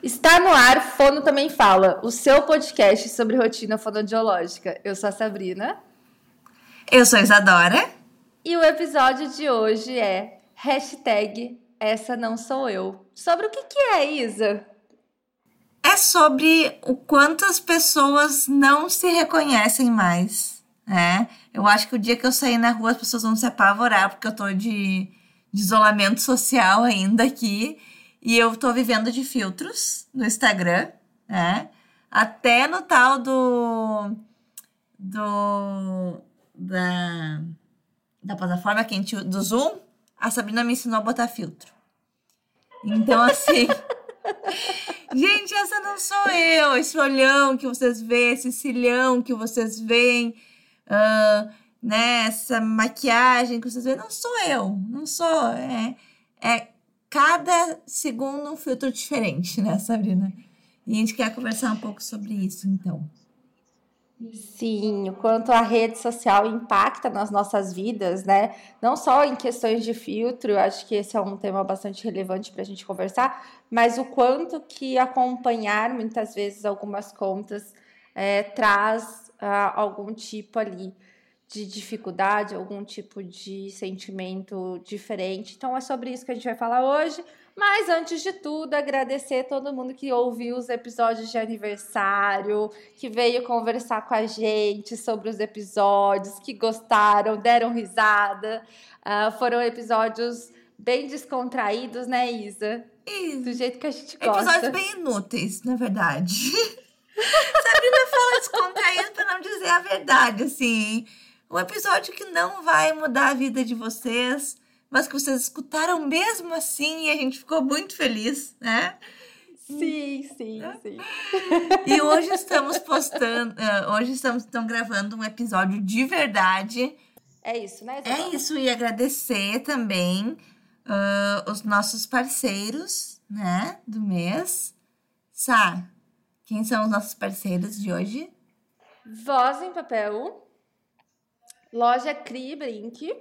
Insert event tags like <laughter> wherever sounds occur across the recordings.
Está no ar, Fono Também Fala, o seu podcast sobre rotina fonodiológica. Eu sou a Sabrina. Eu sou a Isadora. E o episódio de hoje é hashtag Essa Não Sou Eu. Sobre o que, que é, Isa? É sobre o quanto as pessoas não se reconhecem mais, né? Eu acho que o dia que eu sair na rua as pessoas vão se apavorar porque eu tô de, de isolamento social ainda aqui e eu tô vivendo de filtros no Instagram, né? Até no tal do. do. da. da plataforma que a gente, do Zoom, a Sabrina me ensinou a botar filtro. Então, assim. <laughs> gente, essa não sou eu. Esse olhão que vocês veem, esse cilhão que vocês veem, uh, né? Essa maquiagem que vocês veem, não sou eu. Não sou. É, é cada segundo um filtro diferente, né, Sabrina? E a gente quer conversar um pouco sobre isso, então. Sim, o quanto a rede social impacta nas nossas vidas, né? Não só em questões de filtro, acho que esse é um tema bastante relevante para a gente conversar, mas o quanto que acompanhar muitas vezes algumas contas é, traz uh, algum tipo ali de dificuldade, algum tipo de sentimento diferente. Então é sobre isso que a gente vai falar hoje. Mas antes de tudo, agradecer todo mundo que ouviu os episódios de aniversário, que veio conversar com a gente sobre os episódios, que gostaram, deram risada. Uh, foram episódios bem descontraídos, né, Isa? Isso. Do jeito que a gente gosta. Episódios bem inúteis, na verdade. <laughs> Sabrina fala descontraído para não dizer a verdade, assim. Um episódio que não vai mudar a vida de vocês, mas que vocês escutaram mesmo assim e a gente ficou muito feliz, né? Sim, sim, sim. E hoje estamos postando, uh, hoje estamos então, gravando um episódio de verdade. É isso, né? É isso, e agradecer também uh, os nossos parceiros, né, do mês. Sá, quem são os nossos parceiros de hoje? Voz em Papel, Loja Cri Brink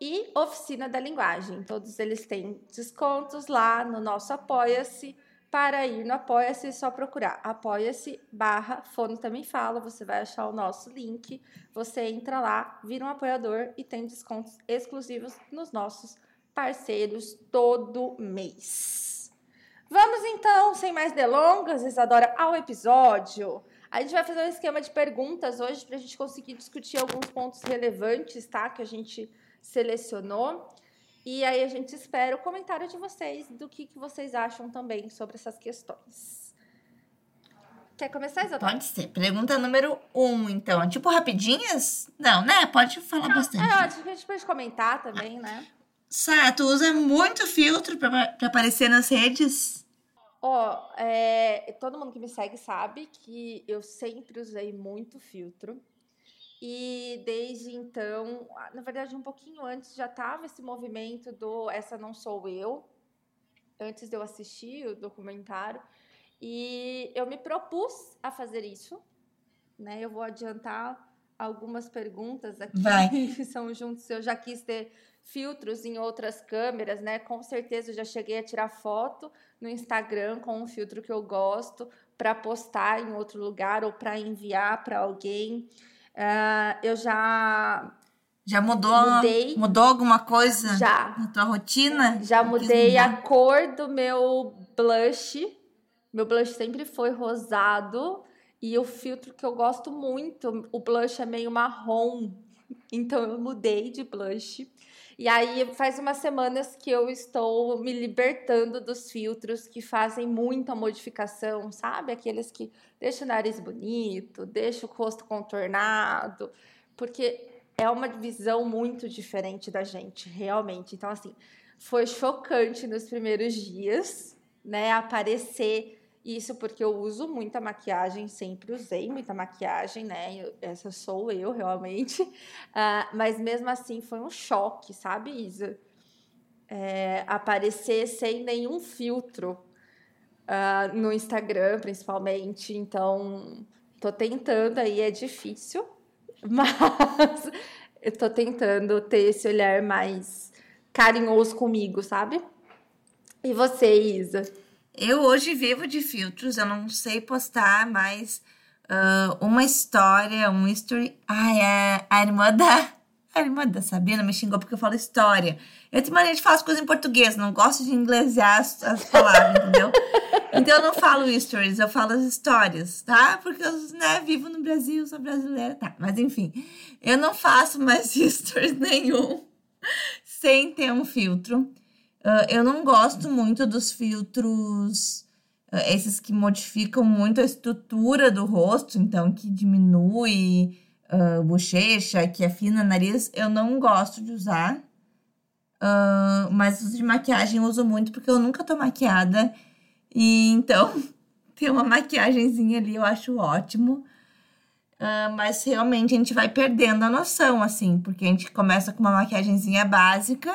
e Oficina da Linguagem. Todos eles têm descontos lá no nosso Apoia-se. Para ir no Apoia-se, é só procurar apoia-se barra Fono Também Fala. Você vai achar o nosso link. Você entra lá, vira um apoiador e tem descontos exclusivos nos nossos parceiros todo mês. Vamos então, sem mais delongas, Isadora, ao episódio. A gente vai fazer um esquema de perguntas hoje para a gente conseguir discutir alguns pontos relevantes, tá? Que a gente selecionou. E aí a gente espera o comentário de vocês do que, que vocês acham também sobre essas questões. Quer começar, Isadora? Pode ser. Pergunta número um, então. Tipo rapidinhas? Não, né? Pode falar Não, bastante. É, acho que a gente pode comentar também, né? Sá, tu usa muito filtro para aparecer nas redes? Ó, oh, é, todo mundo que me segue sabe que eu sempre usei muito filtro. E desde então, na verdade, um pouquinho antes já tava esse movimento do Essa Não Sou Eu, antes de eu assistir o documentário. E eu me propus a fazer isso, né? Eu vou adiantar algumas perguntas aqui Vai. <laughs> que são juntos. Eu já quis ter filtros em outras câmeras, né? Com certeza eu já cheguei a tirar foto no Instagram com um filtro que eu gosto para postar em outro lugar ou para enviar para alguém. Uh, eu já já mudou mudei, mudou alguma coisa já na tua rotina? Já mudei a cor do meu blush. Meu blush sempre foi rosado e o filtro que eu gosto muito, o blush é meio marrom. Então eu mudei de blush. E aí faz umas semanas que eu estou me libertando dos filtros que fazem muita modificação, sabe? Aqueles que deixam o nariz bonito, deixam o rosto contornado, porque é uma visão muito diferente da gente, realmente. Então, assim, foi chocante nos primeiros dias, né? Aparecer isso porque eu uso muita maquiagem, sempre usei muita maquiagem, né? Essa sou eu realmente. Uh, <laughs> mas mesmo assim foi um choque, sabe, Isa? É, aparecer sem nenhum filtro uh, no Instagram, principalmente. Então, tô tentando aí, é difícil, <laughs> mas eu tô tentando ter esse olhar mais carinhoso comigo, sabe? E você, Isa? Eu hoje vivo de filtros, eu não sei postar mais uh, uma história, um history. Ai, é a irmã da. A irmã da Sabrina me xingou porque eu falo história. Eu tenho mania de falar as coisas em português, não gosto de inglesar as, as palavras, entendeu? Então eu não falo stories, eu falo as histórias, tá? Porque eu né, vivo no Brasil, sou brasileira, tá? Mas enfim, eu não faço mais <laughs> stories nenhum sem ter um filtro. Uh, eu não gosto muito dos filtros, uh, esses que modificam muito a estrutura do rosto, então que diminui uh, bochecha, que afina nariz. Eu não gosto de usar. Uh, mas os de maquiagem eu uso muito porque eu nunca tô maquiada. E então, <laughs> ter uma maquiagemzinha ali eu acho ótimo. Uh, mas realmente a gente vai perdendo a noção, assim, porque a gente começa com uma maquiagemzinha básica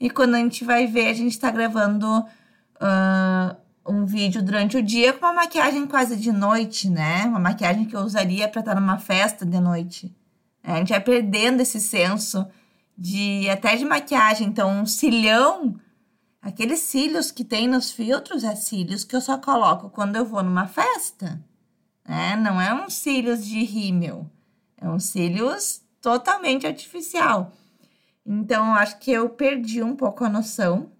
e quando a gente vai ver, a gente está gravando uh, um vídeo durante o dia com uma maquiagem quase de noite, né? Uma maquiagem que eu usaria para estar numa festa de noite. A gente vai perdendo esse senso de até de maquiagem. Então, um cílio, aqueles cílios que tem nos filtros, é cílios que eu só coloco quando eu vou numa festa. Né? Não é um cílios de rímel. É um cílios totalmente artificial. Então, eu acho que eu perdi um pouco a noção.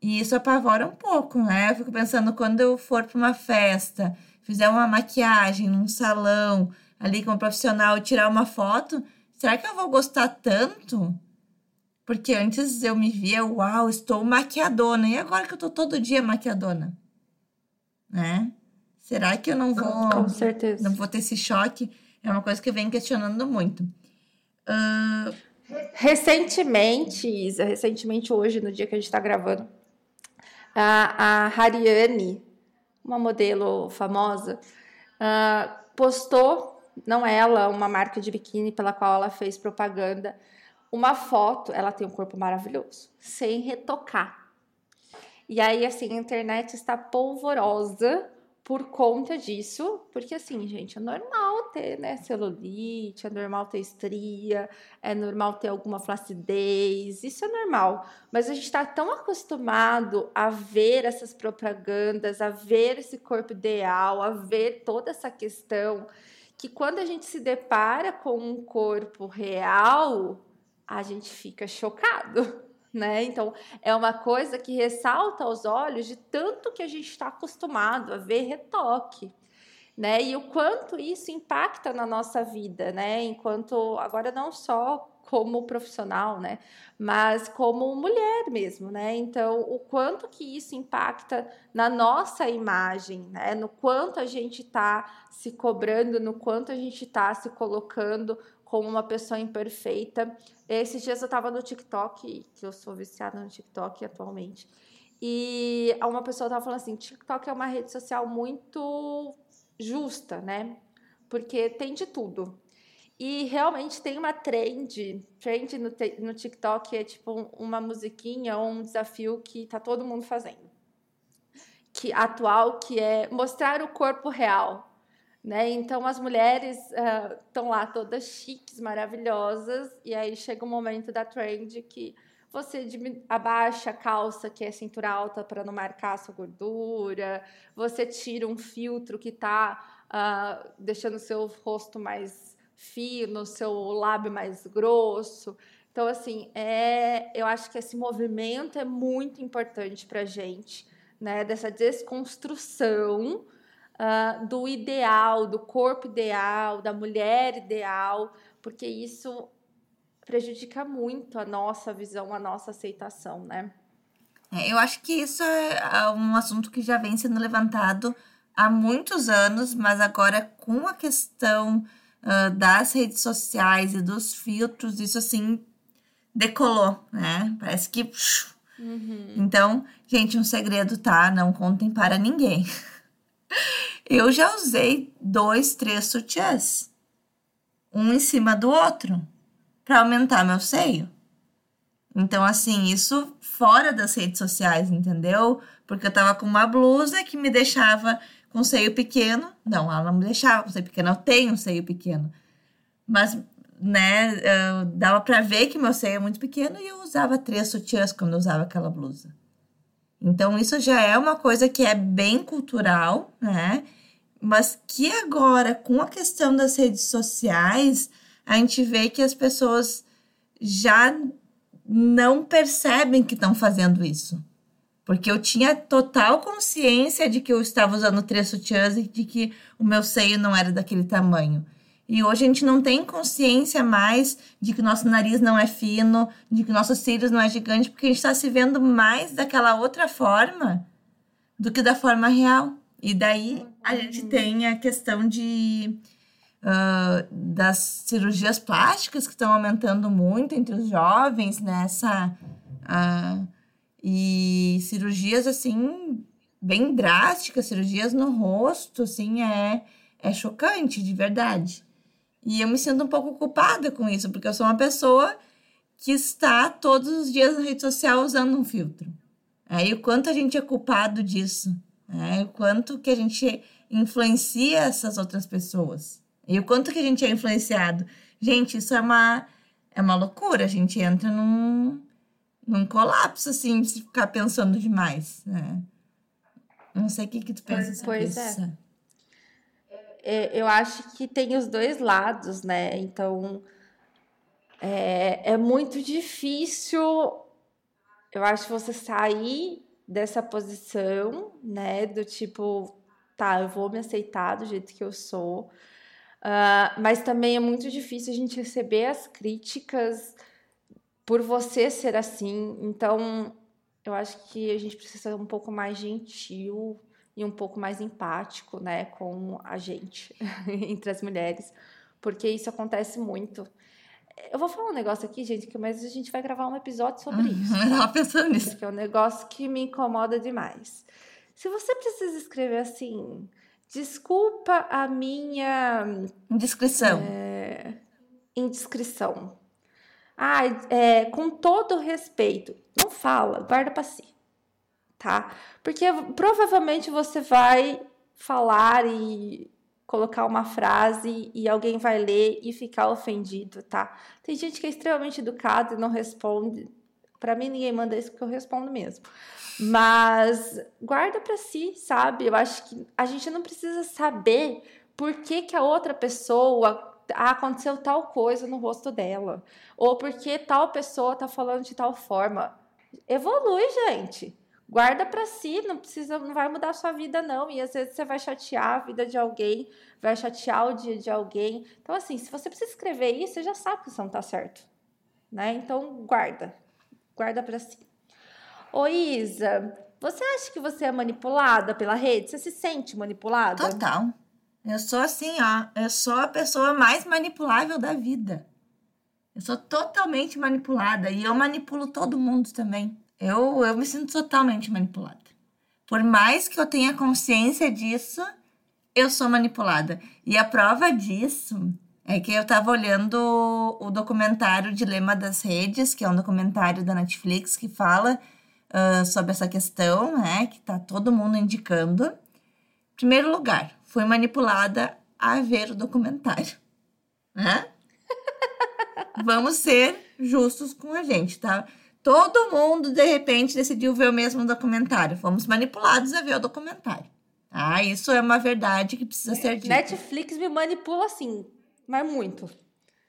E isso apavora um pouco, né? Eu fico pensando, quando eu for para uma festa, fizer uma maquiagem num salão, ali com um profissional tirar uma foto, será que eu vou gostar tanto? Porque antes eu me via, uau, estou maquiadona. E agora que eu tô todo dia maquiadona? Né? Será que eu não vou. Com certeza. Não vou ter esse choque? É uma coisa que eu venho questionando muito. Uh, Recentemente, Isa, recentemente hoje, no dia que a gente está gravando, a, a Hariane, uma modelo famosa, uh, postou, não ela, uma marca de biquíni pela qual ela fez propaganda, uma foto, ela tem um corpo maravilhoso, sem retocar. E aí, assim, a internet está polvorosa por conta disso, porque assim, gente, é normal ter, né, celulite, é normal ter estria, é normal ter alguma flacidez, isso é normal. Mas a gente está tão acostumado a ver essas propagandas, a ver esse corpo ideal, a ver toda essa questão, que quando a gente se depara com um corpo real, a gente fica chocado né? Então, é uma coisa que ressalta aos olhos de tanto que a gente está acostumado a ver retoque. Né? E o quanto isso impacta na nossa vida, né? Enquanto agora não só como profissional, né? Mas como mulher mesmo, né? Então, o quanto que isso impacta na nossa imagem, né? No quanto a gente está se cobrando, no quanto a gente está se colocando como uma pessoa imperfeita. Esses dias eu estava no TikTok, que eu sou viciada no TikTok atualmente, e uma pessoa estava falando assim: TikTok é uma rede social muito justa, né? Porque tem de tudo. E realmente tem uma trend, trend no, no TikTok é tipo uma musiquinha ou um desafio que tá todo mundo fazendo. Que atual, que é mostrar o corpo real, né? Então as mulheres estão uh, lá todas chiques, maravilhosas, e aí chega o um momento da trend que você abaixa a calça, que é cintura alta, para não marcar a sua gordura, você tira um filtro que está uh, ah, deixando o seu rosto mais fino, seu lábio mais grosso. Então, assim, é, eu acho que esse movimento é muito importante para a gente, né? Dessa desconstrução uh, do ideal, do corpo ideal, da mulher ideal, porque isso prejudica muito a nossa visão, a nossa aceitação, né? É, eu acho que isso é um assunto que já vem sendo levantado há muitos anos, mas agora com a questão uh, das redes sociais e dos filtros, isso assim decolou, né? Parece que. Uhum. Então, gente, um segredo, tá? Não contem para ninguém. <laughs> Eu já usei dois, três sutiãs, um em cima do outro, para aumentar meu seio. Então, assim, isso fora das redes sociais, entendeu? Porque eu tava com uma blusa que me deixava com seio pequeno. Não, ela não me deixava com seio pequeno, eu tenho um seio pequeno. Mas, né, dava para ver que meu seio é muito pequeno e eu usava três sutiãs quando eu usava aquela blusa. Então, isso já é uma coisa que é bem cultural, né? Mas que agora, com a questão das redes sociais, a gente vê que as pessoas já não percebem que estão fazendo isso. Porque eu tinha total consciência de que eu estava usando três sutiãs e de que o meu seio não era daquele tamanho. E hoje a gente não tem consciência mais de que nosso nariz não é fino, de que nossos cílios não é gigante, porque a gente está se vendo mais daquela outra forma do que da forma real. E daí a gente tem a questão de uh, das cirurgias plásticas que estão aumentando muito entre os jovens nessa uh, e cirurgias assim bem drásticas, cirurgias no rosto, assim é é chocante de verdade. E eu me sinto um pouco culpada com isso, porque eu sou uma pessoa que está todos os dias na rede social usando um filtro. Aí o quanto a gente é culpado disso, né? o quanto que a gente influencia essas outras pessoas. E o quanto que a gente é influenciado. Gente, isso é uma, é uma loucura. A gente entra num, num colapso, assim, se ficar pensando demais, né? Não sei o que, que tu pensa sobre pois é. É. Eu acho que tem os dois lados, né? Então, é, é muito difícil, eu acho, você sair dessa posição, né? Do tipo, tá, eu vou me aceitar do jeito que eu sou. Uh, mas também é muito difícil a gente receber as críticas por você ser assim. Então, eu acho que a gente precisa ser um pouco mais gentil e um pouco mais empático, né, com a gente, <laughs> entre as mulheres, porque isso acontece muito. Eu vou falar um negócio aqui, gente, que mas a gente vai gravar um episódio sobre isso. Eu tava pensando nisso. Porque é um negócio que me incomoda demais. Se você precisa escrever assim, desculpa a minha. Indiscrição. É, indiscrição. Ah, é, com todo respeito. Não fala, guarda para si. Tá? Porque provavelmente você vai falar e colocar uma frase e alguém vai ler e ficar ofendido, tá? Tem gente que é extremamente educada e não responde. Para mim, ninguém manda isso porque eu respondo mesmo. Mas guarda para si, sabe? Eu acho que a gente não precisa saber por que, que a outra pessoa ah, aconteceu tal coisa no rosto dela, ou porque tal pessoa tá falando de tal forma. Evolui, gente. Guarda para si, não precisa, não vai mudar a sua vida não. E às vezes você vai chatear a vida de alguém, vai chatear o dia de alguém. Então assim, se você precisa escrever isso, você já sabe que isso não tá certo, né? Então guarda. Guarda para si. Ô Isa, você acha que você é manipulada pela rede? Você se sente manipulada? Total. Eu sou assim, ó. Eu sou a pessoa mais manipulável da vida. Eu sou totalmente manipulada e eu manipulo todo mundo também. Eu, eu me sinto totalmente manipulada. Por mais que eu tenha consciência disso, eu sou manipulada. E a prova disso é que eu tava olhando o documentário Dilema das Redes, que é um documentário da Netflix que fala uh, sobre essa questão, né? Que tá todo mundo indicando. Primeiro lugar, foi manipulada a ver o documentário, né? <laughs> Vamos ser justos com a gente, tá? Todo mundo, de repente, decidiu ver o mesmo documentário. Fomos manipulados a ver o documentário. Ah, isso é uma verdade que precisa ser dita. Netflix me manipula assim, mas muito.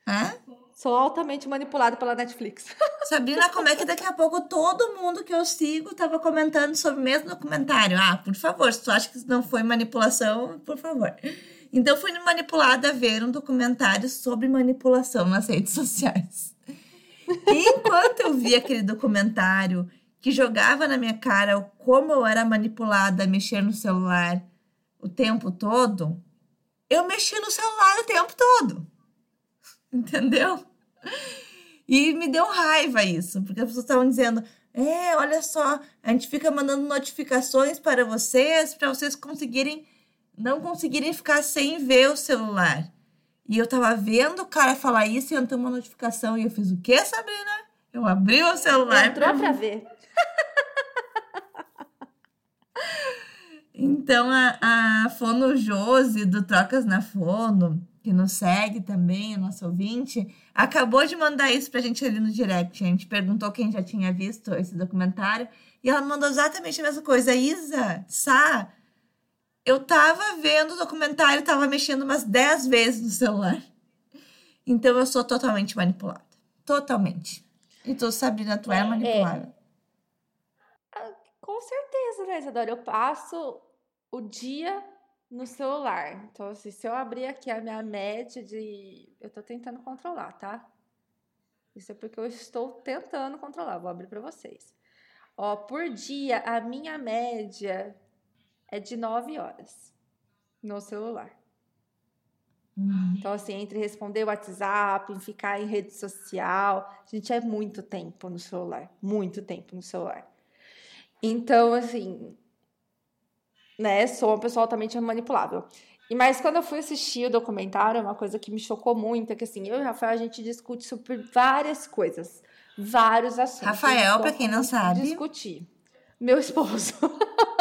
Hã? Sou altamente manipulada pela Netflix. <laughs> Sabrina, como é que daqui a pouco todo mundo que eu sigo estava comentando sobre o mesmo documentário? Ah, por favor, se tu acha que isso não foi manipulação, por favor. Então, fui manipulada a ver um documentário sobre manipulação nas redes sociais. E enquanto eu vi aquele documentário que jogava na minha cara como eu era manipulada a mexer no celular o tempo todo, eu mexi no celular o tempo todo <laughs> entendeu? E me deu raiva isso, porque as pessoas estavam dizendo: é, olha só, a gente fica mandando notificações para vocês, para vocês conseguirem, não conseguirem ficar sem ver o celular. E eu tava vendo o cara falar isso e entrou uma notificação e eu fiz o quê, Sabrina? Eu abri o celular. Entrou pra ver. <laughs> então a, a Fono Josi do Trocas na Fono que nos segue também, o nosso ouvinte, acabou de mandar isso pra gente ali no direct. A gente perguntou quem já tinha visto esse documentário e ela mandou exatamente a mesma coisa. Isa, Sá, eu tava vendo o documentário, tava mexendo umas 10 vezes no celular. Então eu sou totalmente manipulada. Totalmente. E tu, Sabrina, tu é, é manipulada. É. Com certeza, né, Isadora? Eu passo o dia no celular. Então, assim, se eu abrir aqui a minha média de. Eu tô tentando controlar, tá? Isso é porque eu estou tentando controlar. Vou abrir para vocês. Ó, por dia, a minha média é de 9 horas no celular. Uhum. Então, assim, entre responder o WhatsApp, ficar em rede social, a gente é muito tempo no celular, muito tempo no celular. Então, assim, né, sou uma pessoa altamente manipulável. E mas quando eu fui assistir o documentário, uma coisa que me chocou muito é que assim, eu e o Rafael a gente discute sobre várias coisas, vários assuntos. Rafael, para quem não sabe, discutir. Meu esposo. <laughs>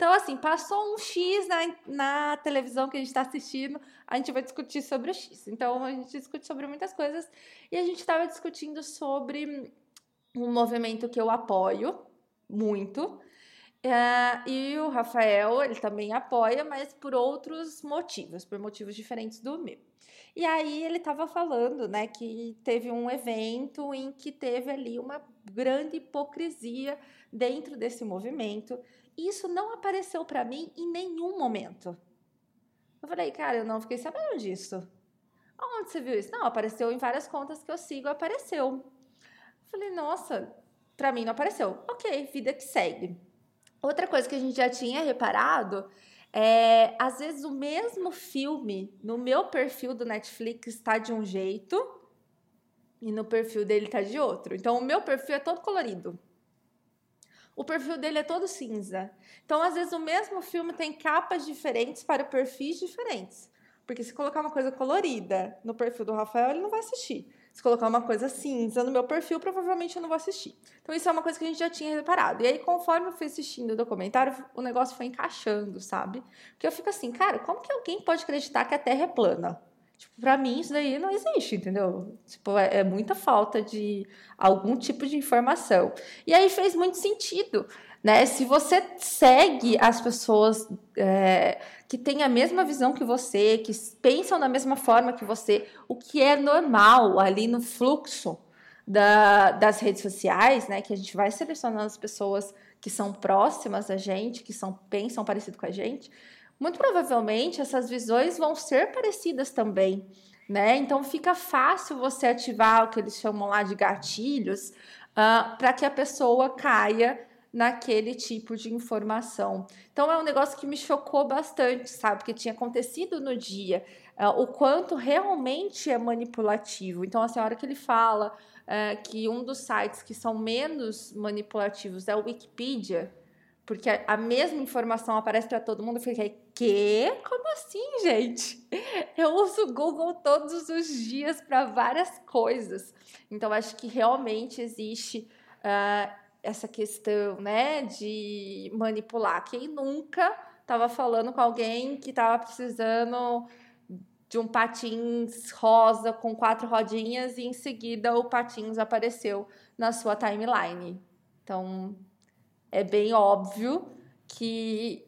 Então, assim, passou um X na, na televisão que a gente está assistindo, a gente vai discutir sobre o X. Então, a gente discute sobre muitas coisas. E a gente estava discutindo sobre um movimento que eu apoio muito. Uh, e o Rafael, ele também apoia, mas por outros motivos, por motivos diferentes do meu. E aí ele estava falando, né, que teve um evento em que teve ali uma grande hipocrisia dentro desse movimento isso não apareceu para mim em nenhum momento. Eu falei, cara, eu não fiquei sabendo disso. Onde você viu isso? Não, apareceu em várias contas que eu sigo, apareceu. Eu falei, nossa, para mim não apareceu. Ok, vida que segue. Outra coisa que a gente já tinha reparado é, às vezes o mesmo filme no meu perfil do Netflix está de um jeito e no perfil dele está de outro. Então o meu perfil é todo colorido o perfil dele é todo cinza. Então, às vezes, o mesmo filme tem capas diferentes para perfis diferentes. Porque se colocar uma coisa colorida no perfil do Rafael, ele não vai assistir. Se colocar uma coisa cinza no meu perfil, provavelmente eu não vou assistir. Então, isso é uma coisa que a gente já tinha reparado. E aí, conforme eu fui assistindo o documentário, o negócio foi encaixando, sabe? Porque eu fico assim, cara, como que alguém pode acreditar que a Terra é plana? Tipo, pra mim isso daí não existe, entendeu? Tipo, é, é, muita falta de algum tipo de informação. E aí fez muito sentido, né? Se você segue as pessoas é, que têm a mesma visão que você, que pensam da mesma forma que você, o que é normal ali no fluxo da, das redes sociais, né? Que a gente vai selecionando as pessoas que são próximas a gente, que são pensam parecido com a gente muito provavelmente essas visões vão ser parecidas também, né? Então fica fácil você ativar o que eles chamam lá de gatilhos uh, ah, para que a pessoa caia naquele tipo de informação. Então é um negócio que me chocou bastante, sabe? Porque tinha acontecido no dia, uh, o quanto realmente é manipulativo. Então, assim, a hora que ele fala uh, que um dos sites que são menos manipulativos é o Wikipedia, porque a, mesma informação aparece para todo mundo. Eu fiquei, que? Como assim, gente? <laughs> Eu uso o Google todos os dias para várias coisas. Então, acho que realmente existe uh, essa questão, né, de manipular. Quem nunca estava falando com alguém que estava precisando de um patins rosa com quatro rodinhas e em seguida o patins apareceu na sua timeline. Então, é bem óbvio que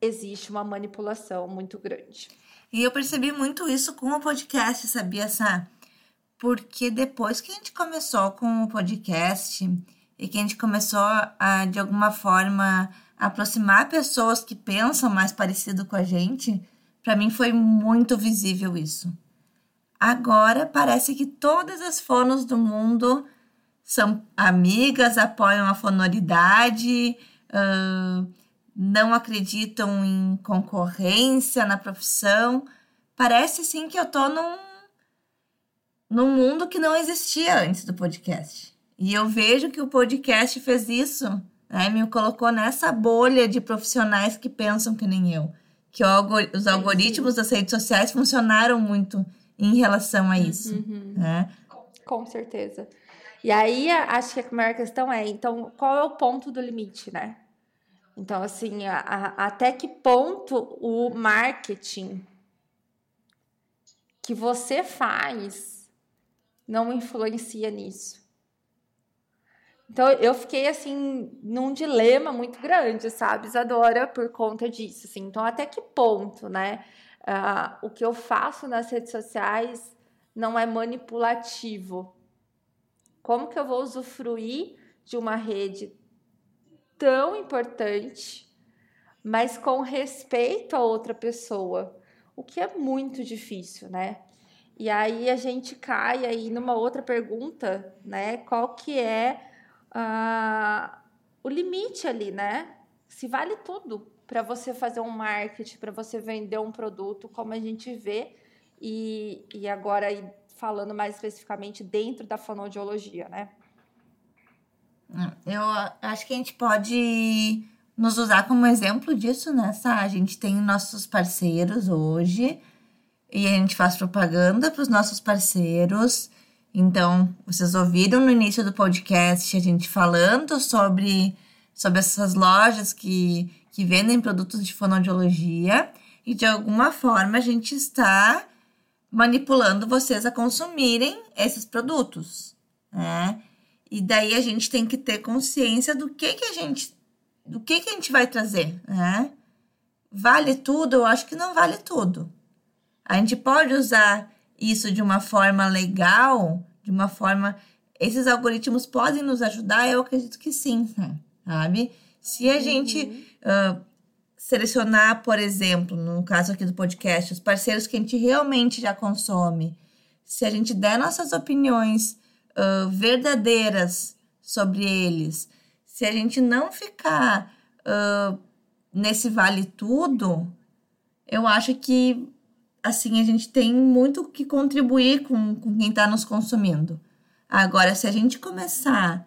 existe uma manipulação muito grande. E eu percebi muito isso com o podcast, sabia, Sá? Porque depois que a gente começou com o podcast e que a gente começou a, de alguma forma, aproximar pessoas que pensam mais parecido com a gente, para mim foi muito visível isso. Agora parece que todas as fonos do mundo são amigas, apoiam a fonoridade, uh, não acreditam em concorrência na profissão. Parece sim que eu tô num, num mundo que não existia antes do podcast. E eu vejo que o podcast fez isso, né? me colocou nessa bolha de profissionais que pensam que nem eu. Que os algoritmos das redes sociais funcionaram muito em relação a isso. Uhum. Né? Com certeza. E aí, acho que a maior questão é, então, qual é o ponto do limite, né? Então, assim, a, a, até que ponto o marketing que você faz não influencia nisso. Então eu fiquei assim num dilema muito grande, sabe, Isadora, por conta disso. Assim. Então até que ponto, né? Uh, o que eu faço nas redes sociais não é manipulativo. Como que eu vou usufruir de uma rede tão importante, mas com respeito a outra pessoa? O que é muito difícil, né? E aí a gente cai aí numa outra pergunta, né? Qual que é uh, o limite ali, né? Se vale tudo para você fazer um marketing, para você vender um produto, como a gente vê, e, e agora falando mais especificamente dentro da fonoaudiologia, né? Hum, eu acho que a gente pode nos usar como exemplo disso, né? A gente tem nossos parceiros hoje e a gente faz propaganda para os nossos parceiros então, vocês ouviram no início do podcast a gente falando sobre, sobre essas lojas que, que vendem produtos de fonoaudiologia e de alguma forma a gente está manipulando vocês a consumirem esses produtos, né? E daí a gente tem que ter consciência do que que a gente do que que a gente vai trazer, né? Vale tudo? Eu acho que não vale tudo. A gente pode usar isso de uma forma legal, de uma forma. Esses algoritmos podem nos ajudar? Eu acredito que sim, <laughs> sabe? Se a gente uh, selecionar, por exemplo, no caso aqui do podcast, os parceiros que a gente realmente já consome, se a gente der nossas opiniões uh, verdadeiras sobre eles, se a gente não ficar uh, nesse vale tudo, eu acho que assim, a gente tem muito que contribuir com, com quem está nos consumindo. Agora, se a gente começar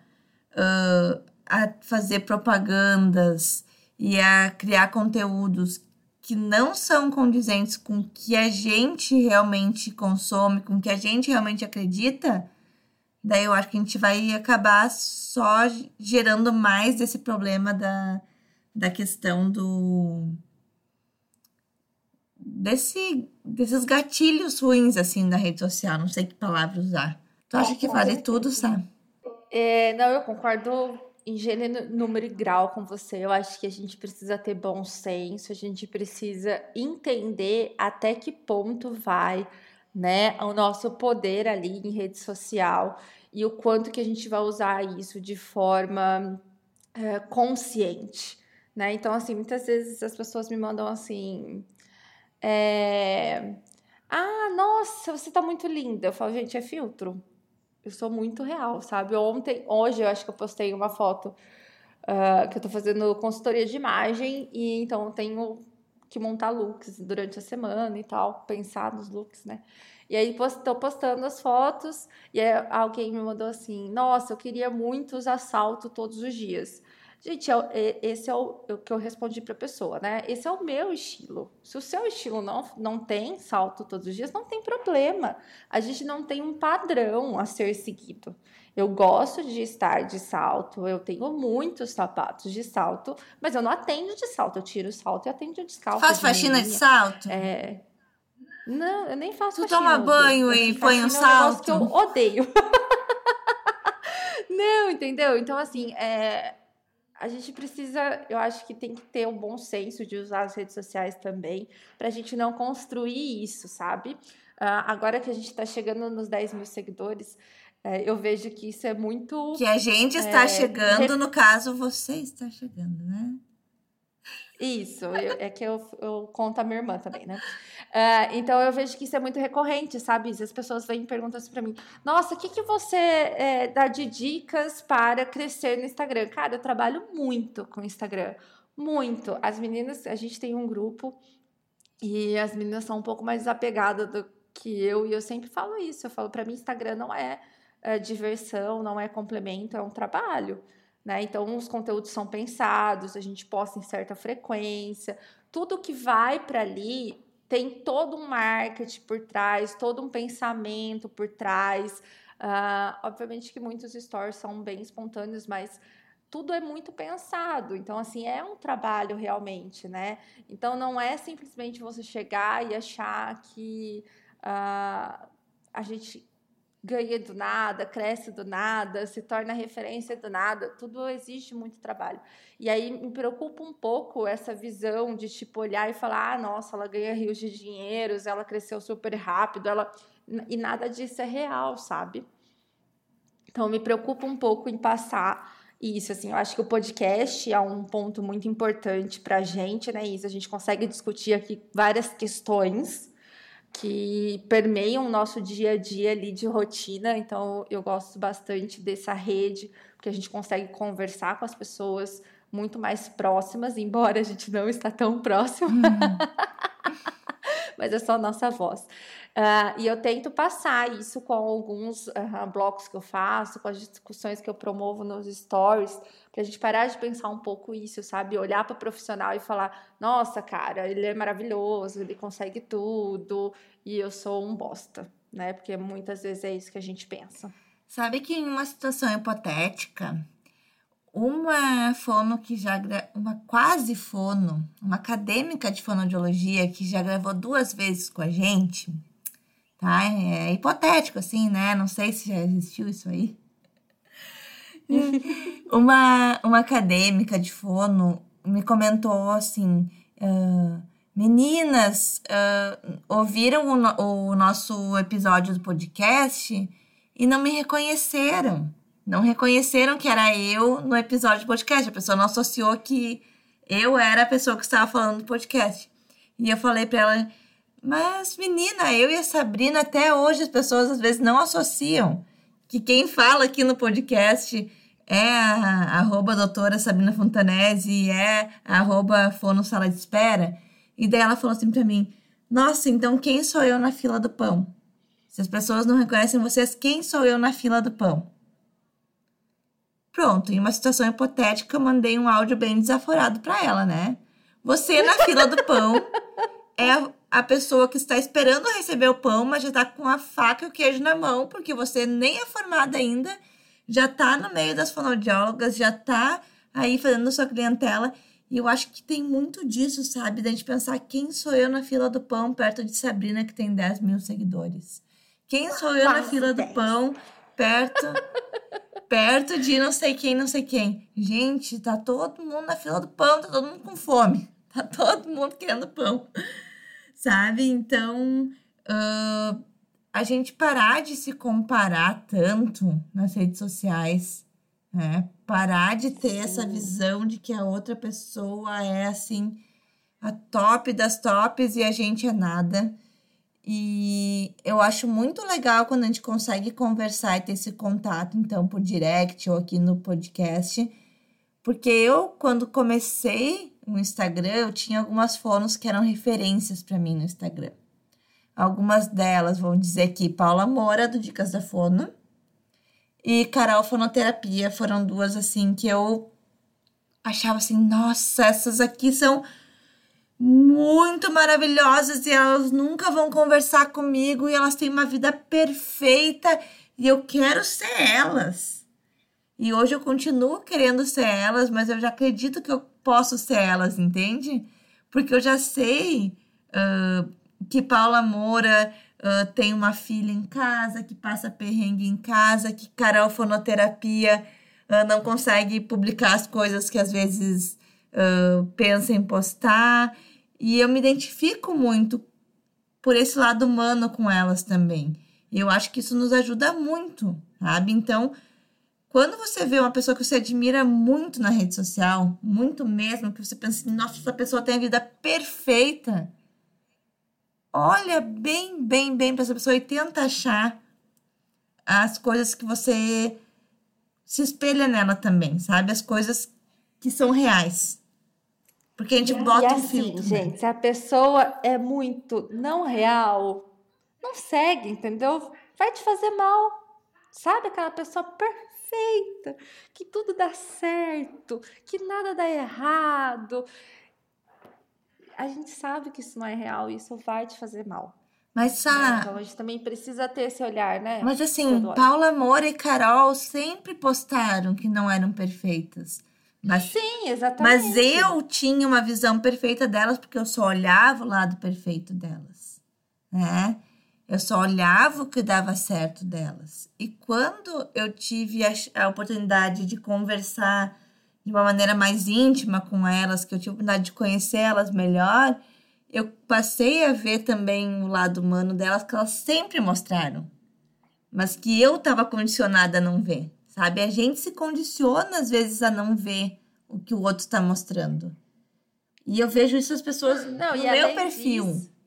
uh, a fazer propagandas e a criar conteúdos que não são condizentes com o que a gente realmente consome, com o que a gente realmente acredita, daí eu acho que a gente vai acabar só gerando mais desse problema da, da questão do desse, desses gatilhos ruins, assim, na rede social. Não sei que palavra usar. Tu acha que vale tudo, sabe? É, não, eu concordo em gênero, número e grau com você. Eu acho que a gente precisa ter bom senso, a gente precisa entender até que ponto vai, né, o nosso poder ali em rede social e o quanto que a gente vai usar isso de forma é, consciente, né? Então, assim, muitas vezes as pessoas me mandam assim, é... Ah, nossa, você tá muito linda. Eu falo, gente, é filtro. Eu sou muito real, sabe? Ontem, hoje, eu acho que eu postei uma foto uh, que eu tô fazendo consultoria de imagem e então eu tenho que montar looks durante a semana e tal, pensar nos looks, né? E aí estou postando as fotos e alguém me mandou assim: Nossa, eu queria muito usar salto todos os dias. Gente, é é, esse é o, é o que eu respondi para a pessoa, né? Esse é o meu estilo. Se o seu estilo não, não tem salto todos os dias, não tem problema. A gente não tem um padrão a ser seguido. Eu gosto de estar de salto, eu tenho muitos sapatos de salto, mas eu não atendo de salto. Eu tiro o salto e atendo descalço. Faz de faxina de salto? É. Não, eu nem faço tu faxina. Tu toma banho e põe um salto? É um que eu odeio. <laughs> não, entendeu? Então, assim, é, a gente precisa, eu acho que tem que ter um bom senso de usar as redes sociais também, para a gente não construir isso, sabe? Uh, agora que a gente está chegando nos 10 mil seguidores, é, eu vejo que isso é muito. Que a gente está é, chegando, no caso, você está chegando, né? Isso, eu, é que eu, eu conto a minha irmã também, né? Uh, então eu vejo que isso é muito recorrente, sabe? As pessoas vêm e perguntam assim pra mim: Nossa, o que, que você é, dá de dicas para crescer no Instagram? Cara, eu trabalho muito com Instagram. Muito. As meninas, a gente tem um grupo e as meninas são um pouco mais desapegadas do que eu, e eu sempre falo isso. Eu falo, para mim, Instagram não é, é diversão, não é complemento, é um trabalho. Né? Então, os conteúdos são pensados, a gente posta em certa frequência. Tudo que vai para ali tem todo um marketing por trás, todo um pensamento por trás. Uh, obviamente que muitos stories são bem espontâneos, mas tudo é muito pensado. Então, assim, é um trabalho realmente, né? Então, não é simplesmente você chegar e achar que uh, a gente ganha do nada, cresce do nada, se torna referência do nada, tudo exige muito trabalho. E aí me preocupa um pouco essa visão de tipo olhar e falar: "Ah, nossa, ela ganha rios de dinheiros, ela cresceu super rápido, ela e nada disso é real, sabe? Então me preocupa um pouco em passar isso, assim, eu acho que o podcast é um ponto muito importante para a gente, né, Isa? A gente consegue discutir aqui várias questões que permeiam o nosso dia a dia ali de rotina. Então, eu gosto bastante dessa rede, porque a gente consegue conversar com as pessoas muito mais próximas, embora a gente não está tão próximo. Uhum. <laughs> Mas é só a nossa voz. Uh, e eu tento passar isso com alguns uh, blocos que eu faço, com as discussões que eu promovo nos stories, para a gente parar de pensar um pouco isso, sabe? Olhar para o profissional e falar: nossa, cara, ele é maravilhoso, ele consegue tudo, e eu sou um bosta, né? Porque muitas vezes é isso que a gente pensa. Sabe que em uma situação hipotética, uma fono que já uma quase fono, uma acadêmica de fonoaudiologia que já gravou duas vezes com a gente, tá? É hipotético, assim, né? Não sei se já existiu isso aí. <laughs> uma, uma acadêmica de fono me comentou assim: uh, meninas, uh, ouviram o, no, o nosso episódio do podcast e não me reconheceram. Não reconheceram que era eu no episódio do podcast. A pessoa não associou que eu era a pessoa que estava falando do podcast. E eu falei para ela, mas, menina, eu e a Sabrina, até hoje as pessoas às vezes não associam que quem fala aqui no podcast é a arroba doutora Sabrina Fontanese e é a arroba Fono Sala de Espera. E daí ela falou assim pra mim, nossa, então quem sou eu na fila do pão? Se as pessoas não reconhecem vocês, quem sou eu na fila do pão? Pronto, em uma situação hipotética, eu mandei um áudio bem desaforado para ela, né? Você na fila do pão <laughs> é a pessoa que está esperando receber o pão, mas já está com a faca e o queijo na mão, porque você nem é formada ainda, já está no meio das fonoaudiólogas, já está aí fazendo sua clientela. E eu acho que tem muito disso, sabe? Da gente pensar quem sou eu na fila do pão perto de Sabrina, que tem 10 mil seguidores. Quem sou eu Quase na fila 10. do pão perto perto de não sei quem, não sei quem. Gente, tá todo mundo na fila do pão, tá todo mundo com fome. Tá todo mundo querendo pão sabe? Então, uh, a gente parar de se comparar tanto nas redes sociais, né? Parar de ter Sim. essa visão de que a outra pessoa é assim, a top das tops e a gente é nada. E eu acho muito legal quando a gente consegue conversar e ter esse contato, então, por direct ou aqui no podcast. Porque eu, quando comecei no Instagram, eu tinha algumas fotos que eram referências para mim no Instagram. Algumas delas vão dizer aqui Paula Moura, do Dicas da Fono, e Carol Fonoterapia foram duas assim que eu achava assim, nossa, essas aqui são muito maravilhosas e elas nunca vão conversar comigo e elas têm uma vida perfeita e eu quero ser elas. E hoje eu continuo querendo ser elas, mas eu já acredito que eu posso ser elas, entende? Porque eu já sei uh, que Paula Moura uh, tem uma filha em casa, que passa perrengue em casa, que Carol Fonoterapia uh, não consegue publicar as coisas que às vezes pensa em postar. E eu me identifico muito por esse lado humano com elas também. Eu acho que isso nos ajuda muito, sabe? Então, quando você vê uma pessoa que você admira muito na rede social, muito mesmo, que você pensa assim, nossa, essa pessoa tem a vida perfeita, olha bem, bem, bem para essa pessoa e tenta achar as coisas que você se espelha nela também, sabe? As coisas que são reais. Porque a gente e, bota e assim, um filtro. Né? Gente, né? se a pessoa é muito não real, não segue, entendeu? Vai te fazer mal. Sabe aquela pessoa perfeita? Perfeita, que tudo dá certo, que nada dá errado. A gente sabe que isso não é real, isso vai te fazer mal. Mas Sá, então a gente também precisa ter esse olhar, né? Mas assim, Paula Moura e Carol sempre postaram que não eram perfeitas. Mas, Sim, exatamente. Mas eu tinha uma visão perfeita delas porque eu só olhava o lado perfeito delas, né? Eu só olhava o que dava certo delas. E quando eu tive a, a oportunidade de conversar de uma maneira mais íntima com elas, que eu tive a oportunidade de conhecer elas melhor, eu passei a ver também o lado humano delas que elas sempre mostraram, mas que eu estava condicionada a não ver, sabe? A gente se condiciona às vezes a não ver o que o outro está mostrando. E eu vejo isso as pessoas não, no meu perfil. Isso.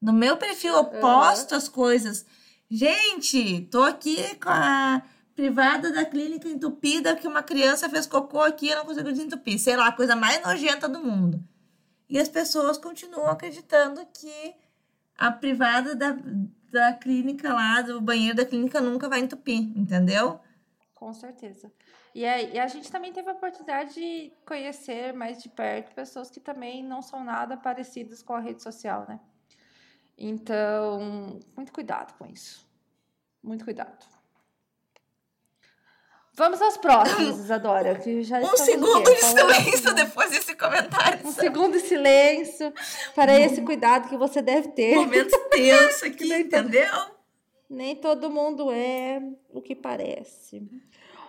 No meu perfil eu posto uhum. as coisas. Gente, tô aqui com a privada da clínica entupida que uma criança fez cocô aqui e não conseguiu desentupir. Sei lá, a coisa mais nojenta do mundo. E as pessoas continuam acreditando que a privada da, da clínica lá, do banheiro da clínica nunca vai entupir, entendeu? Com certeza. E a, e a gente também teve a oportunidade de conhecer mais de perto pessoas que também não são nada parecidas com a rede social, né? Então, muito cuidado com isso. Muito cuidado. Vamos aos próximos, <coughs> Isadora. Que já um segundo de silêncio depois desse comentário. Um segundo de silêncio para esse cuidado que você deve ter. Momento tenso <laughs> aqui, nem entendeu? Todo, nem todo mundo é o que parece.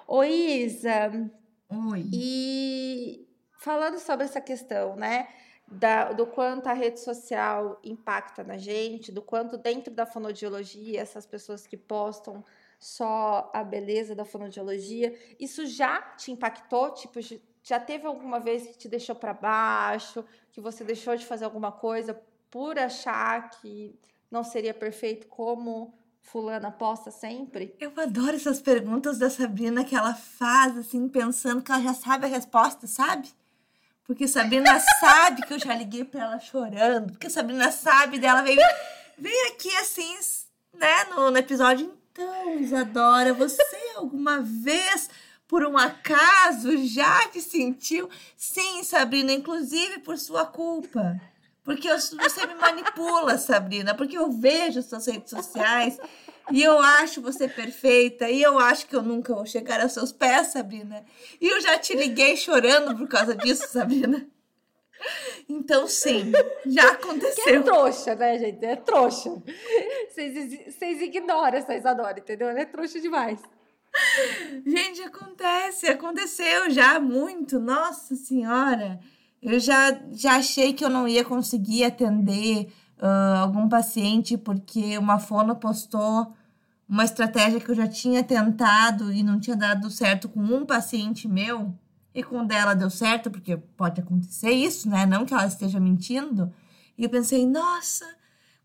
Oi, Isa. Oi. E falando sobre essa questão, né? Da, do quanto a rede social impacta na gente, do quanto dentro da fonodiologia, essas pessoas que postam só a beleza da fonodiologia, isso já te impactou? Tipo, já teve alguma vez que te deixou para baixo, que você deixou de fazer alguma coisa por achar que não seria perfeito como fulana posta sempre? Eu adoro essas perguntas da Sabrina que ela faz assim, pensando que ela já sabe a resposta, sabe? Porque Sabrina sabe que eu já liguei para ela chorando. Porque Sabrina sabe dela veio, veio aqui assim, né, no, no episódio. Então, Isadora, você alguma vez, por um acaso, já te sentiu? Sim, Sabrina, inclusive por sua culpa. Porque você me manipula, Sabrina. Porque eu vejo suas redes sociais e eu acho você perfeita. E eu acho que eu nunca vou chegar aos seus pés, Sabrina. E eu já te liguei chorando por causa disso, Sabrina. Então, sim, já aconteceu. Que é trouxa, né, gente? É trouxa. Vocês, vocês ignoram essa Isadora, entendeu? Ela é trouxa demais. Gente, acontece. Aconteceu já muito. Nossa Senhora. Eu já, já achei que eu não ia conseguir atender uh, algum paciente porque uma fono postou uma estratégia que eu já tinha tentado e não tinha dado certo com um paciente meu e com dela deu certo, porque pode acontecer isso, né? Não que ela esteja mentindo. E eu pensei, nossa,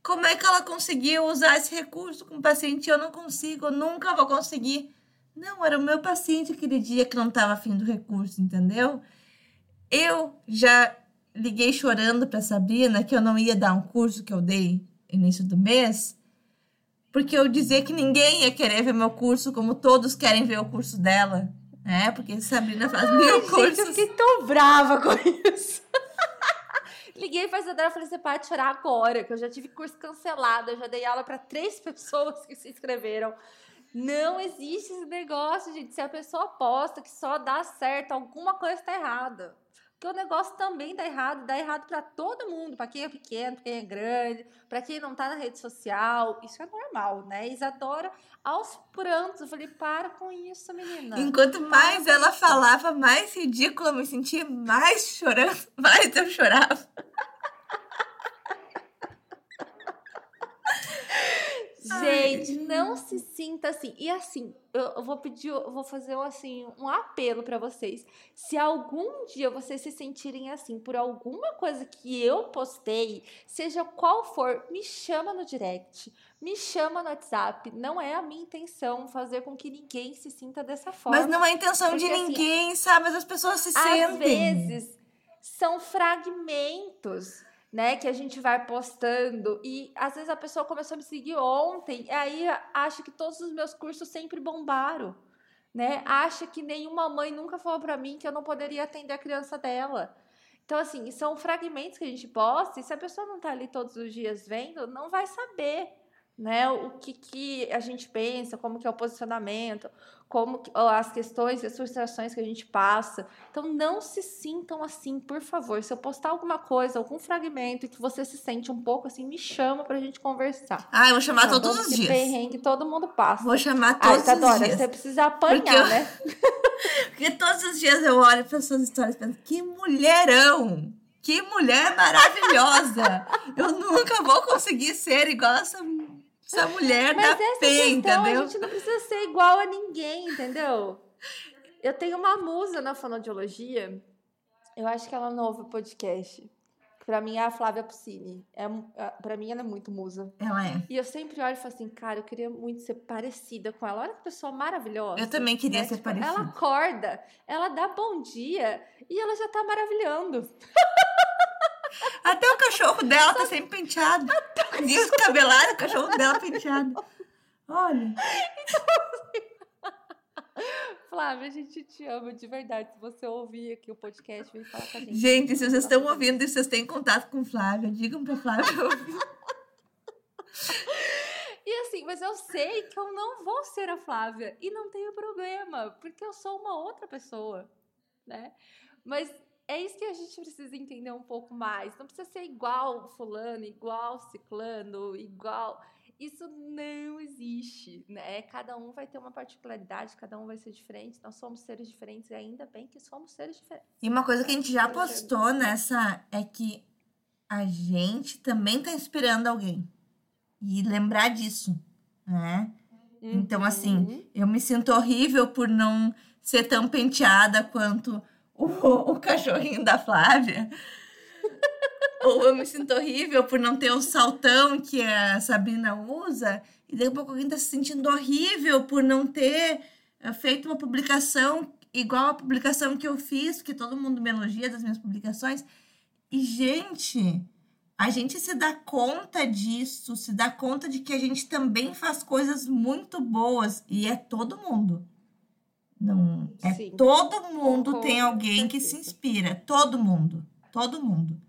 como é que ela conseguiu usar esse recurso com o paciente? Eu não consigo, eu nunca vou conseguir. Não, era o meu paciente aquele dia que não estava afim do recurso, entendeu? Eu já liguei chorando para Sabrina que eu não ia dar um curso que eu dei início do mês, porque eu dizia que ninguém ia querer ver meu curso como todos querem ver o curso dela. É, porque Sabrina faz Ai, mil gente, cursos. Eu fiquei tão brava com isso. <laughs> Liguei pra Isadora e falei: você pode chorar agora, que eu já tive curso cancelado, eu já dei aula para três <laughs> pessoas que se inscreveram. Não existe esse negócio, gente. Se a pessoa aposta que só dá certo, alguma coisa está errada. Porque o negócio também dá errado, dá errado para todo mundo, para quem é pequeno, para quem é grande, para quem não tá na rede social. Isso é normal, né? Isadora, aos prantos, eu falei, para com isso, menina. Enquanto mais ela falava, mais ridícula eu me sentia, mais chorando, <laughs> mais eu chorava. Gente, não se sinta assim. E assim, eu, vou pedir, eu vou fazer assim um apelo para vocês. Se algum dia vocês se sentirem assim por alguma coisa que eu postei, seja qual for, me chama no direct, me chama no WhatsApp. Não é a minha intenção fazer com que ninguém se sinta dessa forma. Mas não é a intenção Porque, de assim, ninguém, assim, sabe? Mas as pessoas se às sentem. Às vezes são fragmentos né, que a gente vai postando e às vezes a pessoa começou a me seguir ontem, e aí acha que todos os meus cursos sempre bombaram, né? Acha que nenhuma mãe nunca falou para mim que eu não poderia atender a criança dela. Então assim, são fragmentos que a gente posta e se a pessoa não tá ali todos os dias vendo, não vai saber, né? O que, que a gente pensa, como que é o posicionamento, como as questões e as frustrações que a gente passa. Então não se sintam assim, por favor. Se eu postar alguma coisa, algum fragmento que você se sente um pouco assim, me chama pra gente conversar. Ah, eu vou chamar Tá todos os dias. perrengue todo mundo passa. Vou chamar Ai, todos Isadora, os dias. você precisa apanhar, Porque eu- né? <laughs> Porque todos os dias eu olho para suas histórias e penso, que mulherão! Que mulher maravilhosa! Eu nunca vou conseguir ser igual essa, essa mulher Mas da essa P, questão, entendeu? a gente não precisa ser igual a ninguém, entendeu? Eu tenho uma musa na fonoaudiologia, eu acho que ela não ouve o podcast. Pra mim é a Flávia Puccini. É, pra mim ela é muito musa. Ela é. E eu sempre olho e falo assim, cara, eu queria muito ser parecida com ela. Olha que pessoa maravilhosa. Eu também queria né? ser Tipo, Ela parecida. acorda, ela dá bom dia e ela já tá maravilhando. <laughs> Até o cachorro dela tá sempre penteado. Descabelado, o cachorro dela penteado. Olha. <laughs> Flávia, a gente te ama de verdade. Se você ouvir aqui o podcast, vem falar com a gente. Gente, se vocês estão ouvindo e vocês têm contato com Flávia, digam pra Flávia ouvir. E assim, mas eu sei que eu não vou ser a Flávia e não tenho problema, porque eu sou uma outra pessoa, né? Mas é isso que a gente precisa entender um pouco mais. Não precisa ser igual fulano, igual ciclano, igual. Isso não existe, né? Cada um vai ter uma particularidade, cada um vai ser diferente. Nós somos seres diferentes e ainda bem que somos seres diferentes. E uma coisa que a gente já postou nessa é que a gente também tá inspirando alguém. E lembrar disso, né? Então, assim, Uhum. Eu me sinto horrível por não ser tão penteada quanto <laughs> o, o cachorrinho da Flávia. <laughs> Ou eu me sinto horrível por não ter o saltão que a Sabrina usa. E daqui a pouco alguém tá se sentindo horrível por não ter eh, feito uma publicação igual a publicação que eu fiz, que todo mundo me elogia das minhas publicações. E, gente, a gente se dá conta disso, se dá conta de que a gente também faz coisas muito boas. E é todo mundo. Não, é Sim. todo mundo Concordo, tem alguém que se inspira. Todo mundo. Todo mundo.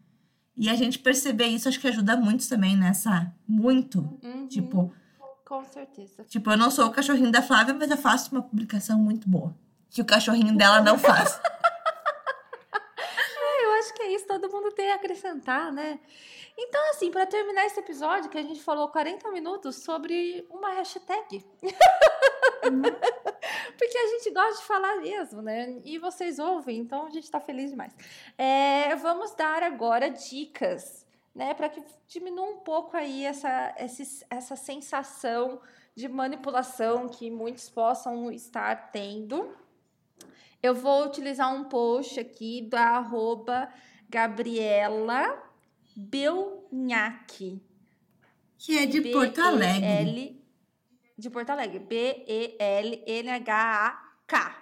E a gente perceber isso, acho que ajuda muito também nessa. Muito. Uhum, Tipo, com certeza. tipo, eu não sou o cachorrinho da Flávia, mas eu faço uma publicação muito boa. Que o cachorrinho dela não faz. <laughs> <laughs> Eu acho que é isso, todo mundo tem a acrescentar, né? Então, assim, para terminar esse episódio, que a gente falou 40 minutos sobre uma hashtag. <laughs> <laughs> Porque a gente gosta de falar mesmo, né? E vocês ouvem, então a gente tá feliz demais. É, vamos dar agora dicas, né? Para que diminua um pouco aí essa, esse- essa sensação de manipulação que muitos possam estar tendo. Eu vou utilizar um post aqui da arroba Gabriela Belnhac. Que é de Porto Alegre. De Porto Alegre. B-E-L-N-H-A-K.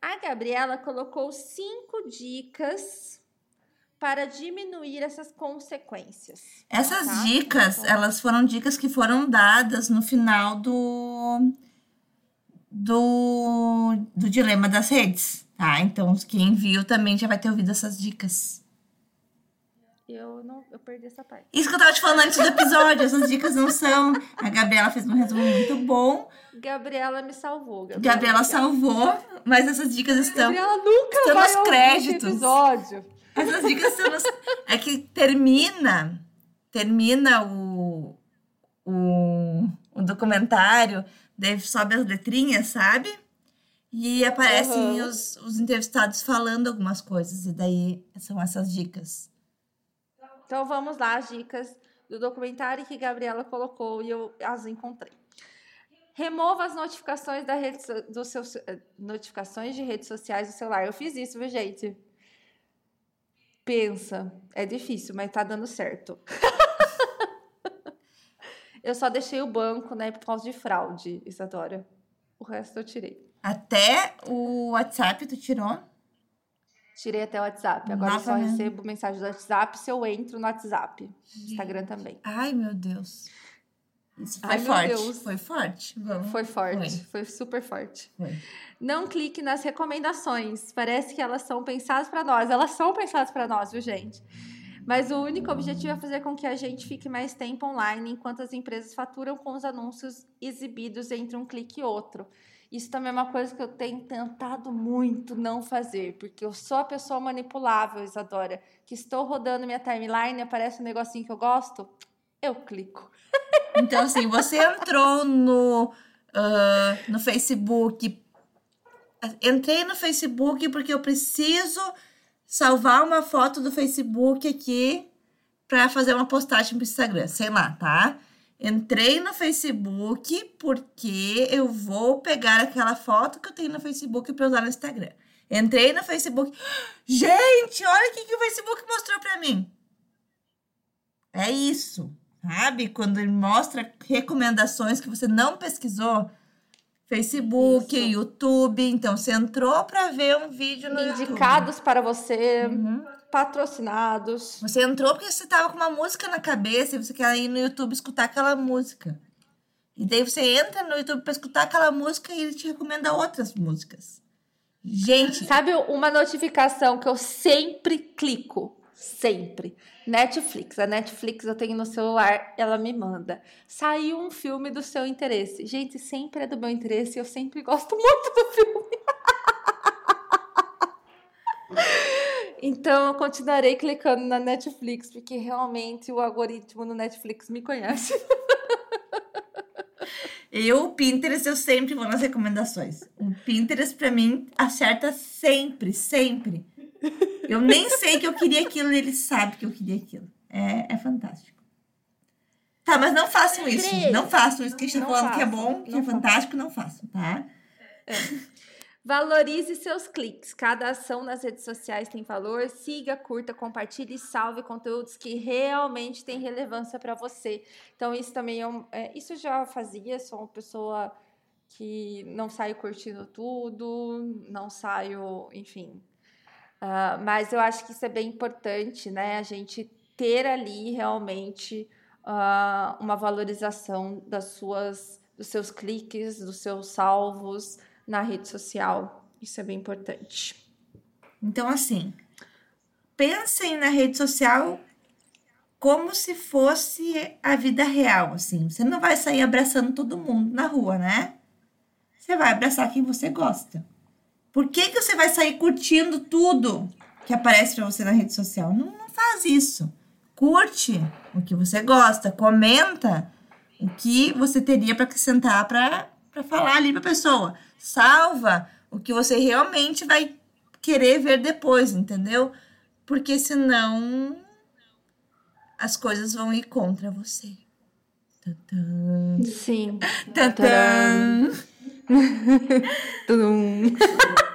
A Gabriela colocou cinco dicas para diminuir essas consequências. Essas Tá? dicas, Então- elas foram dicas que foram dadas no final do do, do dilema das redes, tá? Então, quem viu também já vai ter ouvido essas dicas. Eu não, eu perdi essa parte. Isso que eu tava te falando antes do episódio, essas dicas não são. A Gabriela fez um resumo muito bom. Gabriela me salvou. Gabriela obrigada. salvou, mas essas dicas estão. Gabriela nunca estão vai nos ouvir créditos. esse episódio. Essas dicas são. nos- É que termina. Termina o, o, o documentário, daí sobe as letrinhas, sabe? E aparecem Aham. os, os entrevistados falando algumas coisas, e daí são essas dicas. Então vamos lá, as dicas do documentário que Gabriela colocou e eu as encontrei. Remova as notificações da rede dos seus eh, notificações de redes sociais do celular. Eu fiz isso, viu, gente? Pensa, é difícil, mas tá dando certo. <laughs> eu só deixei o banco, né, por causa de fraude, Isadora. O resto eu tirei. Até o WhatsApp tu tirou? Tirei até o WhatsApp. Agora eu só Novamente. recebo mensagem do WhatsApp se eu entro no WhatsApp. Instagram também. Ai, meu Deus. Isso foi Ai, forte. Foi forte. Vamos. Foi forte, Foi. foi super forte. Foi. Não clique nas recomendações. Parece que elas são pensadas para nós. Elas são pensadas para nós, viu, gente? Mas o único objetivo é fazer com que a gente fique mais tempo online, enquanto as empresas faturam com os anúncios exibidos entre um clique e outro. Isso também é uma coisa que eu tenho tentado muito não fazer, porque eu sou a pessoa manipulável, Isadora, que estou rodando minha timeline, aparece um negocinho que eu gosto, eu clico. <laughs> Então, assim, você entrou no, uh, no Facebook. Entrei no Facebook porque eu preciso salvar uma foto do Facebook aqui para fazer uma postagem pro Instagram, sei lá, tá? Entrei no Facebook porque eu vou pegar aquela foto que eu tenho no Facebook para usar no Instagram. Entrei no Facebook. <gasps> Gente, olha o que, que o Facebook mostrou para mim. É isso, sabe? Quando ele mostra recomendações que você não pesquisou. Facebook, isso. YouTube. Então, você entrou para ver um vídeo no Indicados YouTube. para você. Uhum patrocinados. Você entrou porque você tava com uma música na cabeça e você quer ir no YouTube escutar aquela música. E daí você entra no YouTube para escutar aquela música e ele te recomenda outras músicas. Gente. Sabe uma notificação que eu sempre clico? Sempre. Netflix. A Netflix eu tenho no celular, ela me manda. Saiu um filme do seu interesse. Gente, sempre é do meu interesse e eu sempre gosto <laughs> muito do filme. Então eu continuarei clicando na Netflix, porque realmente o algoritmo no Netflix me conhece. Eu, o Pinterest, eu sempre vou nas recomendações. O Pinterest, pra mim, acerta sempre, sempre. Eu nem sei que eu queria aquilo e ele sabe que eu queria aquilo. É, é fantástico. Tá, mas não façam isso. Não façam isso que a gente tá falando faço, que é bom, que é fantástico, não façam, tá? É. Valorize seus cliques. Cada ação nas redes sociais tem valor. Siga, curta, compartilhe e salve conteúdos que realmente têm relevância para você. Então, isso também é, um, é, Isso eu já fazia, sou uma pessoa que não saio curtindo tudo, não saio, enfim. Uh, mas eu acho que isso é bem importante, né? A gente ter ali realmente uh, uma valorização das suas, dos seus cliques, dos seus salvos na rede social. Isso é bem importante. Então, assim, pensem na rede social como se fosse a vida real, assim. Você não vai sair abraçando todo mundo na rua, né? Você vai abraçar quem você gosta. Por que, que você vai sair curtindo tudo que aparece para você na rede social? Não, não faz isso. Curte o que você gosta, comenta o que você teria para acrescentar para falar ali para a pessoa salva o que você realmente vai querer ver depois, entendeu? Porque senão as coisas vão ir contra você. Tadã. Sim. Tadã. <laughs> Tudum. <laughs>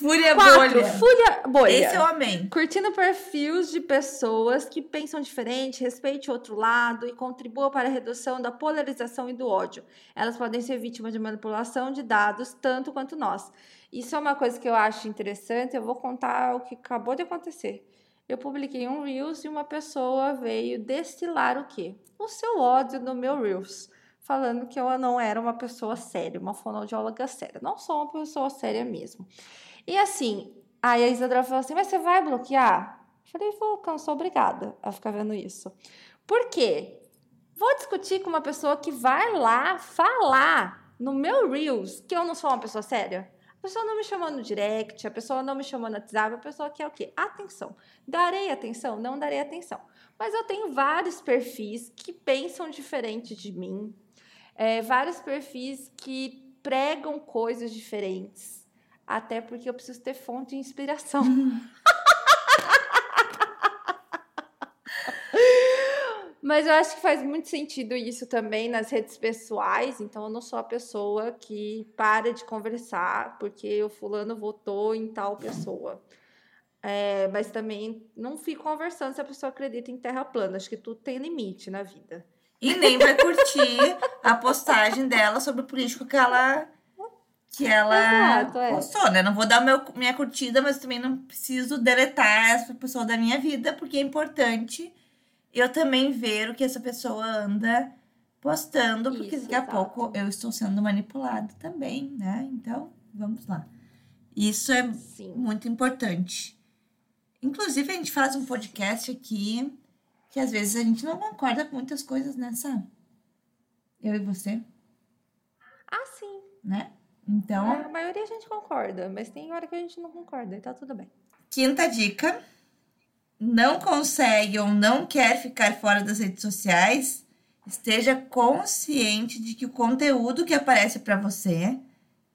Fúria Quatro, bolha. Fúria bolha. Esse eu amei. Curtindo perfis de pessoas que pensam diferente, respeite o outro lado e contribua para a redução da polarização e do ódio. Elas podem ser vítimas de manipulação de dados tanto quanto nós. Isso é uma coisa que eu acho interessante. Eu vou contar o que acabou de acontecer. Eu publiquei um Reels e uma pessoa veio destilar o quê? O seu ódio no meu Reels falando que eu não era uma pessoa séria, uma fonoaudióloga séria. Não sou uma pessoa séria mesmo. E assim, aí a Isadora falou assim: Mas você vai bloquear? Falei: Vou, eu sou obrigada a ficar vendo isso. Por quê? Vou discutir com uma pessoa que vai lá falar no meu Reels que eu não sou uma pessoa séria? A pessoa não me chamou no direct, a pessoa não me chamou no WhatsApp, a pessoa quer o quê? Atenção. Darei atenção? Não darei atenção. Mas eu tenho vários perfis que pensam diferente de mim, é, vários perfis que pregam coisas diferentes até porque eu preciso ter fonte de inspiração. <laughs> Mas eu acho que faz muito sentido isso também nas redes pessoais. Então, eu não sou a pessoa que para de conversar porque o fulano votou em tal pessoa. É, mas também não fico conversando se a pessoa acredita em terra plana. Acho que tudo tem limite na vida. E nem vai curtir a postagem dela sobre o político que ela que ela Exato, é. postou, né? Não vou dar meu, minha curtida, mas também não preciso deletar essa pessoa da minha vida, porque é importante eu também ver o que essa pessoa anda postando, porque Isso, daqui a pouco eu estou sendo manipulada também, né? Então, vamos lá. Isso é Sim. muito importante. Inclusive, a gente faz um podcast aqui que às vezes a gente não concorda com muitas coisas nessa. Eu e você, Ah, sim. né? Então, A maioria a gente concorda, mas tem hora que a gente não concorda e tá tudo bem. quinta dica: não consegue ou não quer ficar fora das redes sociais, esteja consciente de que o conteúdo que aparece para você,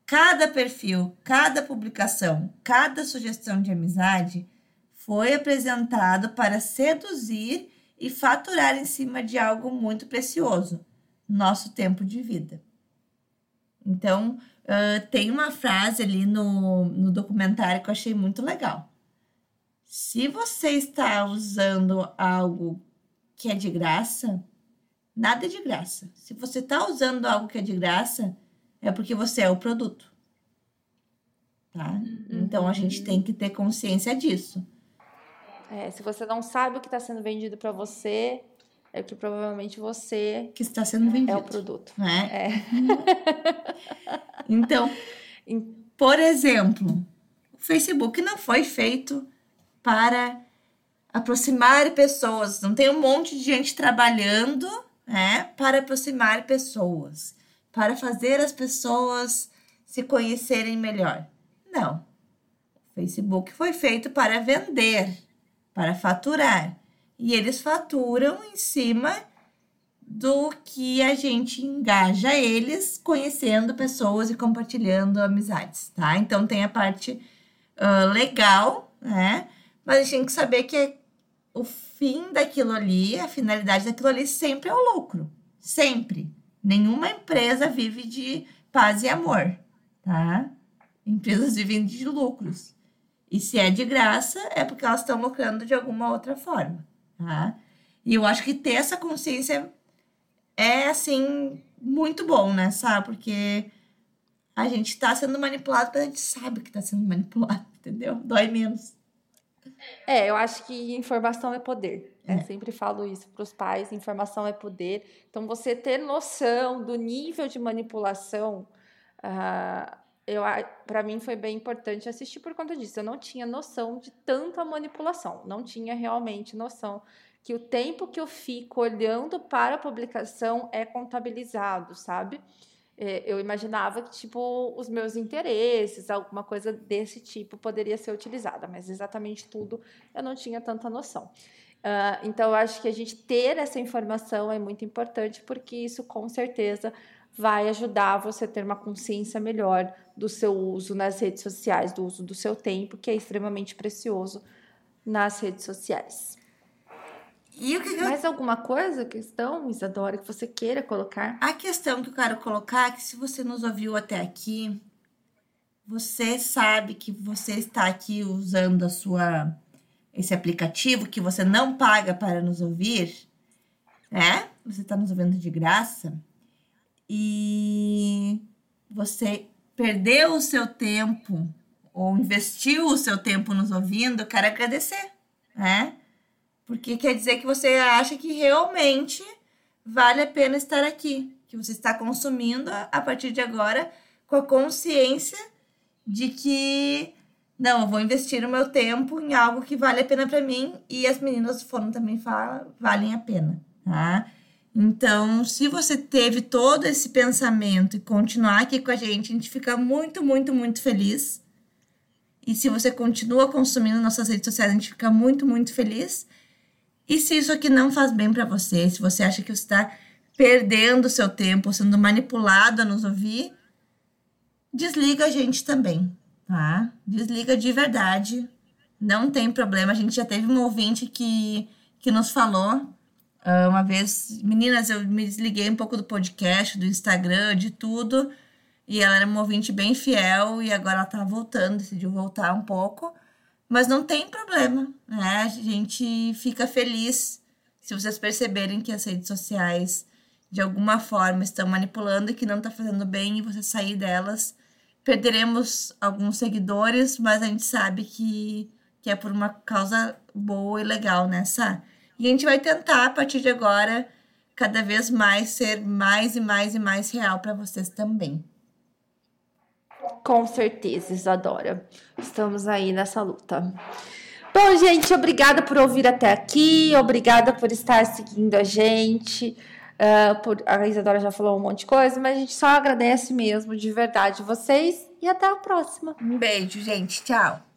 cada perfil, cada publicação, cada sugestão de amizade foi apresentado para seduzir e faturar em cima de algo muito precioso, nosso tempo de vida. Então, ah, tem uma frase ali no, no documentário que eu achei muito legal. Se você está usando algo que é de graça, nada é de graça. Se você está usando algo que é de graça, é porque você é o produto. Tá? Então a gente tem que ter consciência disso. É, se você não sabe o que está sendo vendido para você, é que provavelmente você Que está sendo vendido. é o produto. né? É. <laughs> Então, por exemplo, o Facebook não foi feito para aproximar pessoas. Não tem um monte de gente trabalhando, né, para aproximar pessoas, para fazer as pessoas se conhecerem melhor. Não. O Facebook foi feito para vender, para faturar. E eles faturam em cima do que a gente engaja eles conhecendo pessoas e compartilhando amizades, tá? Então tem a parte ah, legal, né? Mas a gente tem que saber que o fim daquilo ali, a finalidade daquilo ali sempre é o lucro. Sempre. Nenhuma empresa vive de paz e amor, tá? Empresas vivem de lucros. E se é de graça, é porque elas estão lucrando de alguma outra forma, tá? E eu acho que ter essa consciência é, assim, muito bom, né? Sabe? Porque a gente tá sendo manipulado, mas a gente sabe que tá sendo <laughs> manipulado, entendeu? Dói menos. É, eu acho que informação é poder. né? É. Sempre falo isso para os pais: informação é poder. Então, você ter noção do nível de manipulação, ah, eu para mim foi bem importante assistir por conta disso. Eu não tinha noção de tanta manipulação, não tinha realmente noção que o tempo que eu fico olhando para a publicação é contabilizado, sabe? É, eu imaginava que, tipo, os meus interesses, alguma coisa desse tipo poderia ser utilizada, mas exatamente tudo eu não tinha tanta noção. Ah, então, eu acho que a gente ter essa informação é muito importante, porque isso com certeza vai ajudar você a ter uma consciência melhor do seu uso nas redes sociais, do uso do seu tempo, que é extremamente precioso nas redes sociais. E o que que eu Mais alguma coisa, questão, Isadora, que você queira colocar? A questão que eu quero colocar é que se você nos ouviu até aqui, você sabe que você está aqui usando a sua esse aplicativo que você não paga para nos ouvir, né? Você está nos ouvindo de graça e você perdeu o seu tempo ou investiu o seu tempo nos ouvindo, eu quero agradecer, né? Porque quer dizer que você acha que realmente vale a pena estar aqui, que você está consumindo a partir de agora com a consciência de que não, eu vou investir o meu tempo em algo que vale a pena para mim e as meninas fórum também falam, valem a pena, tá? Então, se você teve todo esse pensamento e continuar aqui com a gente, a gente fica muito, muito, muito feliz. E se você continua consumindo nossas redes sociais, a gente fica muito, muito feliz. E se isso aqui não faz bem para você, se você acha que você está perdendo seu tempo, sendo manipulado a nos ouvir, desliga a gente também, tá? Desliga de verdade. Não tem problema. A gente já teve um ouvinte que, que nos falou ah, uma vez, meninas, eu me desliguei um pouco do podcast, do Instagram, de tudo. E ela era uma ouvinte bem fiel e agora ela tá voltando, decidiu voltar um pouco. Mas não tem problema, né? A gente fica feliz se vocês perceberem que as redes sociais de alguma forma estão manipulando e que não tá fazendo bem e você sair delas. Perderemos alguns seguidores, mas a gente sabe que, que é por uma causa boa e legal, né, Sá? E a gente vai tentar, a partir de agora, cada vez mais ser mais e mais e mais real para vocês também. Com certeza, Isadora. Estamos aí nessa luta. Bom, gente, obrigada por ouvir até aqui, obrigada por estar seguindo a gente. Uh, por, a Isadora já falou um monte de coisa, mas a gente só agradece mesmo, de verdade, vocês e até a próxima. Um beijo, gente. Tchau.